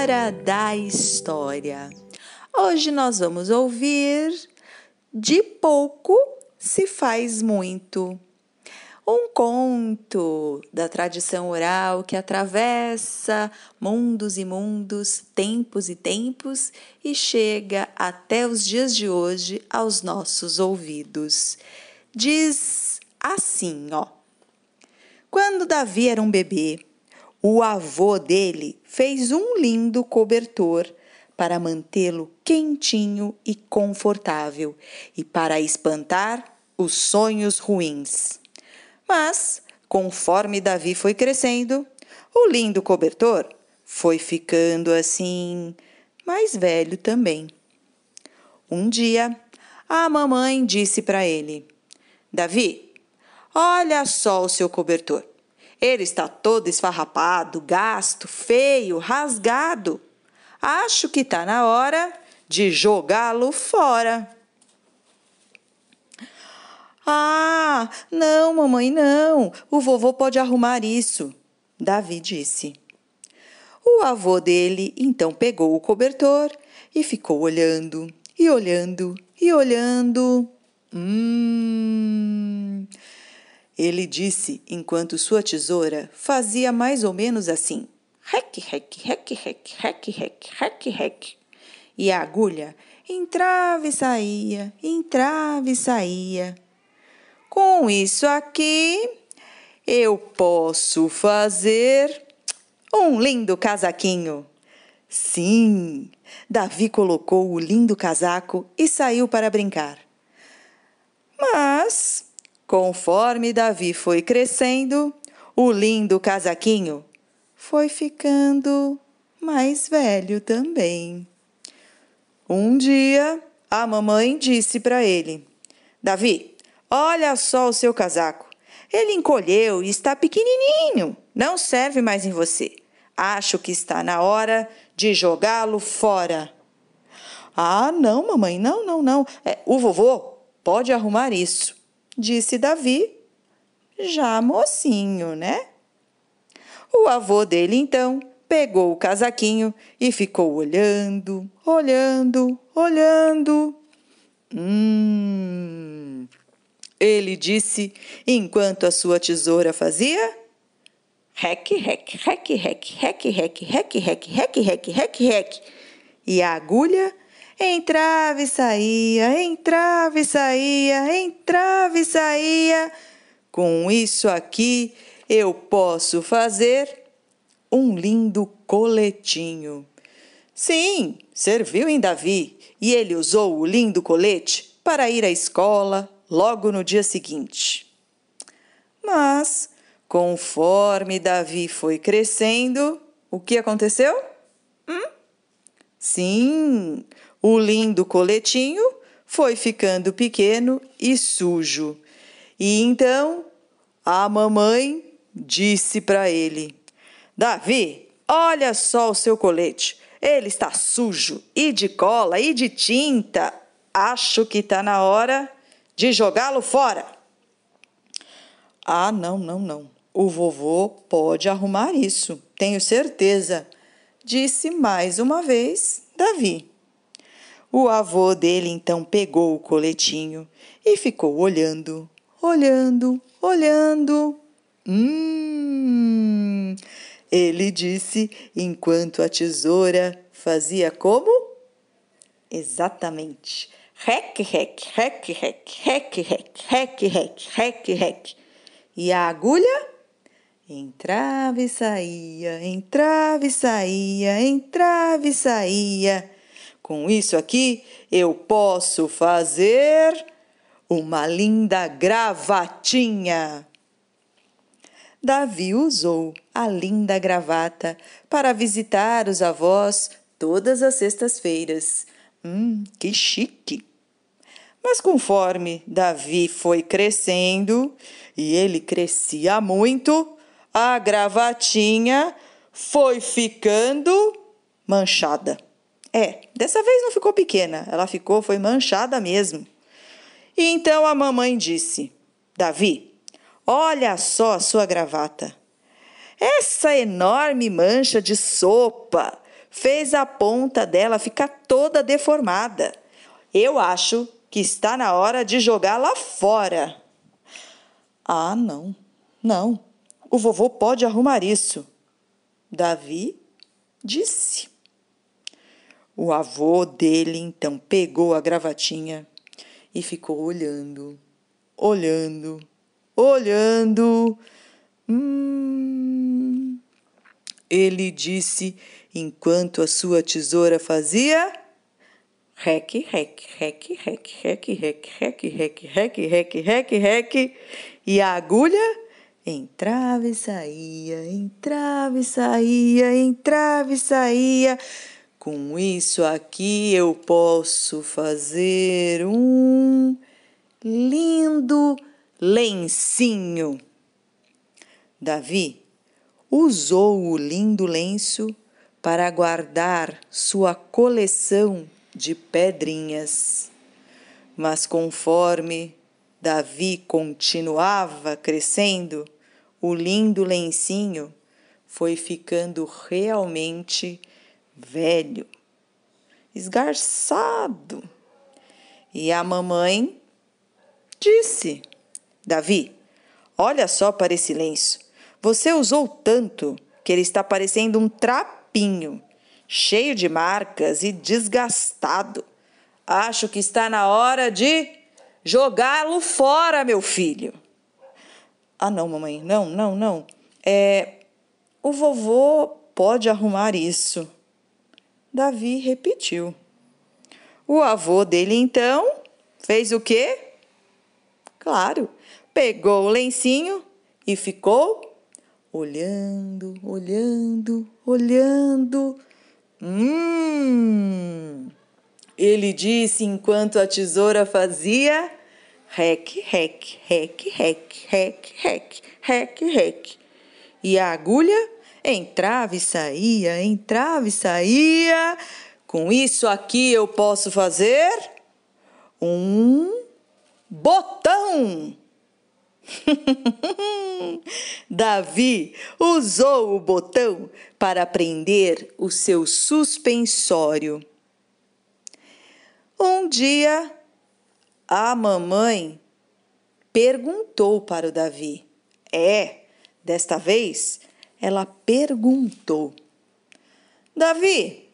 Hora da História. Hoje nós vamos ouvir De pouco se faz muito. Um conto da tradição oral que atravessa mundos e mundos, tempos e tempos e chega até os dias de hoje aos nossos ouvidos. Diz assim, ó. Quando Davi era um bebê, o avô dele fez um lindo cobertor para mantê-lo quentinho e confortável e para espantar os sonhos ruins. Mas, conforme Davi foi crescendo, o lindo cobertor foi ficando assim, mais velho também. Um dia, a mamãe disse para ele: Davi, olha só o seu cobertor. Ele está todo esfarrapado, gasto, feio, rasgado. Acho que está na hora de jogá-lo fora. Ah, não, mamãe, não. O vovô pode arrumar isso, Davi disse. O avô dele então pegou o cobertor e ficou olhando, e olhando, e olhando. Hum. Ele disse enquanto sua tesoura fazia mais ou menos assim: rec, rec, rec, rec, rec, rec, rec, rec. E a agulha entrava e saía, entrava e saía. Com isso aqui, eu posso fazer um lindo casaquinho. Sim, Davi colocou o lindo casaco e saiu para brincar. Mas Conforme Davi foi crescendo, o lindo casaquinho foi ficando mais velho também. Um dia, a mamãe disse para ele: Davi, olha só o seu casaco. Ele encolheu e está pequenininho, não serve mais em você. Acho que está na hora de jogá-lo fora. Ah, não, mamãe, não, não, não. É, o vovô pode arrumar isso disse Davi, já mocinho, né? O avô dele então pegou o casaquinho e ficou olhando, olhando, olhando. Hum. Ele disse enquanto a sua tesoura fazia. Rec, rec, rec, rec, rec, rec, rec, rec, rec, rec, rec, rec. E a agulha Entrava e saía, entrava e saía, entrava e saía. Com isso aqui eu posso fazer um lindo coletinho. Sim, serviu em Davi e ele usou o lindo colete para ir à escola logo no dia seguinte. Mas, conforme Davi foi crescendo, o que aconteceu? Hum? Sim, o lindo coletinho foi ficando pequeno e sujo. E então a mamãe disse para ele: Davi, olha só o seu colete. Ele está sujo e de cola e de tinta. Acho que está na hora de jogá-lo fora. Ah, não, não, não. O vovô pode arrumar isso, tenho certeza, disse mais uma vez Davi. O avô dele então pegou o coletinho e ficou olhando, olhando, olhando. Hum! Ele disse enquanto a tesoura fazia como? Exatamente. Rec, rec, rec, rec, rec, rec, rec, rec, rec, rec. E a agulha? Entrava e saía, entrava e saía, entrava e saía. Com isso aqui, eu posso fazer uma linda gravatinha. Davi usou a linda gravata para visitar os avós todas as sextas-feiras. Hum, que chique! Mas conforme Davi foi crescendo, e ele crescia muito, a gravatinha foi ficando manchada. É, dessa vez não ficou pequena, ela ficou, foi manchada mesmo. E então a mamãe disse: Davi, olha só a sua gravata. Essa enorme mancha de sopa fez a ponta dela ficar toda deformada. Eu acho que está na hora de jogá-la fora. Ah, não, não. O vovô pode arrumar isso. Davi disse. O avô dele então pegou a gravatinha e ficou olhando, olhando, olhando. Hum. Ele disse enquanto a sua tesoura fazia rec, rec, rec, rec, rec, rec, rec, rec, rec, rec, rec, rec, e a agulha entrava e saía, entrava e saía, entrava e saía. Com isso aqui eu posso fazer um lindo lencinho. Davi usou o lindo lenço para guardar sua coleção de pedrinhas. Mas conforme Davi continuava crescendo, o lindo lencinho foi ficando realmente velho, esgarçado. E a mamãe disse: Davi, olha só para esse lenço. Você usou tanto que ele está parecendo um trapinho cheio de marcas e desgastado. Acho que está na hora de jogá-lo fora, meu filho. Ah, não, mamãe, não, não, não. É, o vovô pode arrumar isso. Davi repetiu. O avô dele então fez o quê? Claro, pegou o lencinho e ficou olhando, olhando, olhando Hum! Ele disse enquanto a tesoura fazia rec, rec, rec, rec, rec, rec, rec, rec. E a agulha entrava e saía, entrava e saía. Com isso aqui eu posso fazer um botão. Davi usou o botão para prender o seu suspensório. Um dia, a mamãe perguntou para o Davi. É, desta vez ela perguntou: Davi,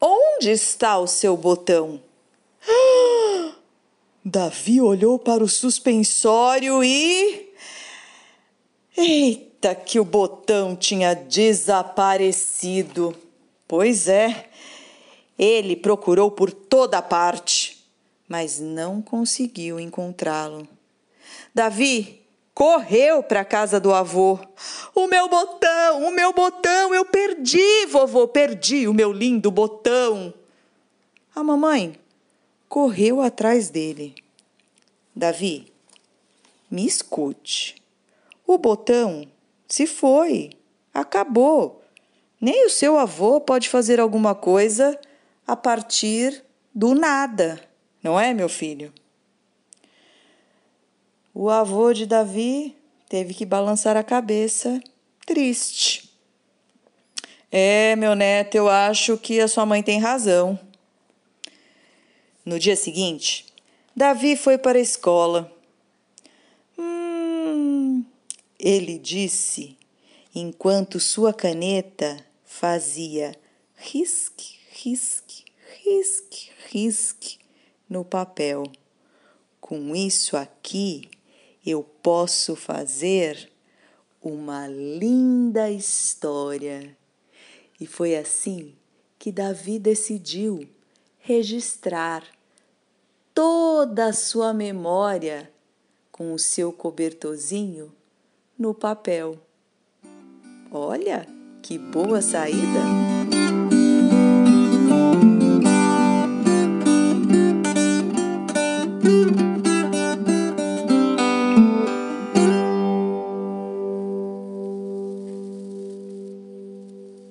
onde está o seu botão? Davi olhou para o suspensório e. Eita, que o botão tinha desaparecido! Pois é, ele procurou por toda parte, mas não conseguiu encontrá-lo. Davi correu para a casa do avô. O meu botão, o meu botão, eu perdi, vovô, perdi o meu lindo botão. A mamãe correu atrás dele. Davi, me escute. O botão se foi, acabou. Nem o seu avô pode fazer alguma coisa a partir do nada, não é, meu filho? O avô de Davi teve que balançar a cabeça, triste. É, meu neto, eu acho que a sua mãe tem razão. No dia seguinte, Davi foi para a escola. Hum, ele disse, enquanto sua caneta fazia risque, risque, risque, risque no papel. Com isso aqui, eu posso fazer uma linda história. E foi assim que Davi decidiu registrar toda a sua memória com o seu cobertorzinho no papel. Olha que boa saída!